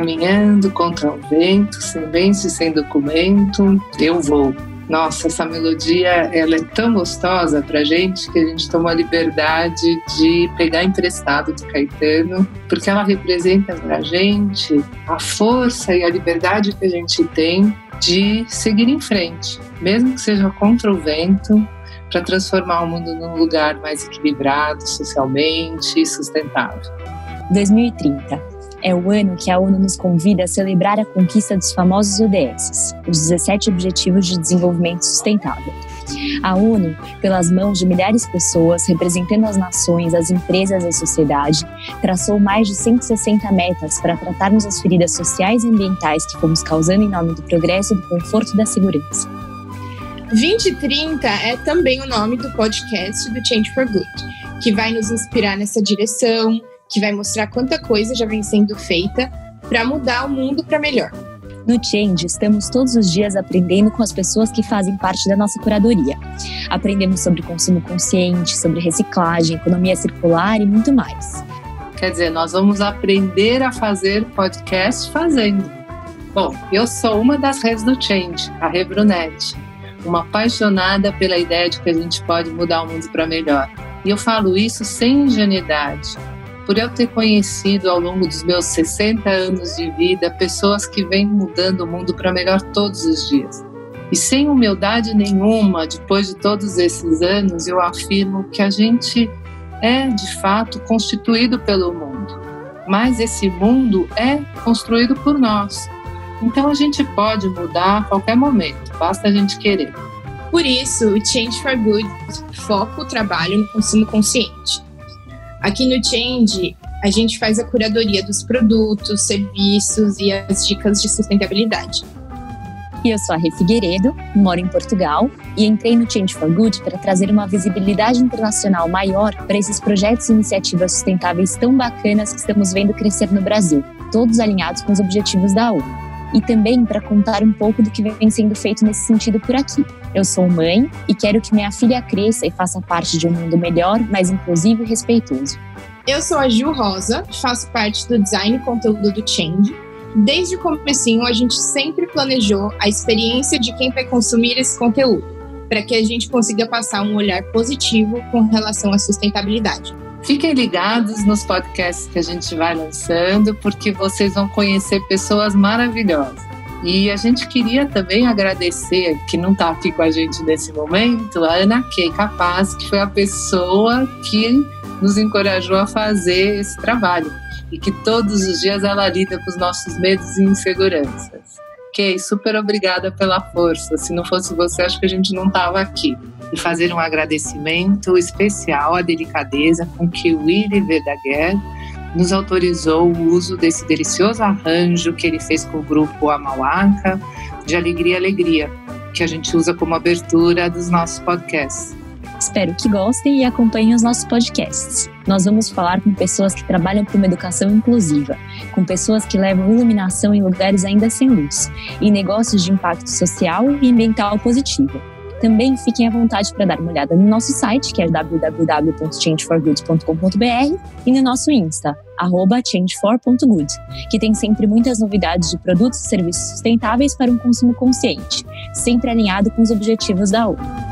caminhando contra o vento, sem bens e sem documento, eu vou. Nossa, essa melodia ela é tão gostosa pra gente que a gente toma a liberdade de pegar emprestado do Caetano, porque ela representa pra gente a força e a liberdade que a gente tem de seguir em frente, mesmo que seja contra o vento, para transformar o mundo num lugar mais equilibrado socialmente e sustentável. 2030 é o ano que a ONU nos convida a celebrar a conquista dos famosos ODS, os 17 Objetivos de Desenvolvimento Sustentável. A ONU, pelas mãos de milhares de pessoas, representando as nações, as empresas e a sociedade, traçou mais de 160 metas para tratarmos as feridas sociais e ambientais que fomos causando em nome do progresso, do conforto e da segurança. 2030 é também o nome do podcast do Change for Good, que vai nos inspirar nessa direção, que vai mostrar quanta coisa já vem sendo feita para mudar o mundo para melhor. No Change, estamos todos os dias aprendendo com as pessoas que fazem parte da nossa curadoria. Aprendemos sobre consumo consciente, sobre reciclagem, economia circular e muito mais. Quer dizer, nós vamos aprender a fazer podcast fazendo. Bom, eu sou uma das redes do Change, a Rebrunet uma apaixonada pela ideia de que a gente pode mudar o mundo para melhor. E eu falo isso sem ingenuidade, por eu ter conhecido ao longo dos meus 60 anos de vida pessoas que vêm mudando o mundo para melhor todos os dias. E sem humildade nenhuma, depois de todos esses anos, eu afirmo que a gente é, de fato, constituído pelo mundo. Mas esse mundo é construído por nós. Então a gente pode mudar a qualquer momento, basta a gente querer. Por isso, o Change for Good foca o trabalho no consumo consciente. Aqui no Change, a gente faz a curadoria dos produtos, serviços e as dicas de sustentabilidade. Eu sou a Rê Figueiredo, moro em Portugal e entrei no Change for Good para trazer uma visibilidade internacional maior para esses projetos e iniciativas sustentáveis tão bacanas que estamos vendo crescer no Brasil, todos alinhados com os objetivos da ONU e também para contar um pouco do que vem sendo feito nesse sentido por aqui. Eu sou mãe e quero que minha filha cresça e faça parte de um mundo melhor, mais inclusivo e respeitoso. Eu sou a Gil Rosa, faço parte do design e conteúdo do Change. Desde o comecinho, a gente sempre planejou a experiência de quem vai consumir esse conteúdo, para que a gente consiga passar um olhar positivo com relação à sustentabilidade. Fiquem ligados nos podcasts que a gente vai lançando, porque vocês vão conhecer pessoas maravilhosas. E a gente queria também agradecer, que não está aqui com a gente nesse momento, a Ana Kay Capaz, que foi a pessoa que nos encorajou a fazer esse trabalho e que todos os dias ela lida com os nossos medos e inseguranças. Super obrigada pela força. Se não fosse você, acho que a gente não estava aqui e fazer um agradecimento especial à delicadeza com que Willy Verdaguer nos autorizou o uso desse delicioso arranjo que ele fez com o grupo Amauaca, de Alegria Alegria, que a gente usa como abertura dos nossos podcasts. Espero que gostem e acompanhem os nossos podcasts. Nós vamos falar com pessoas que trabalham por uma educação inclusiva, com pessoas que levam iluminação em lugares ainda sem luz, e negócios de impacto social e ambiental positivo. Também fiquem à vontade para dar uma olhada no nosso site, que é www.changeforgood.com.br e no nosso Insta, changefor.good, que tem sempre muitas novidades de produtos e serviços sustentáveis para um consumo consciente, sempre alinhado com os objetivos da ONU.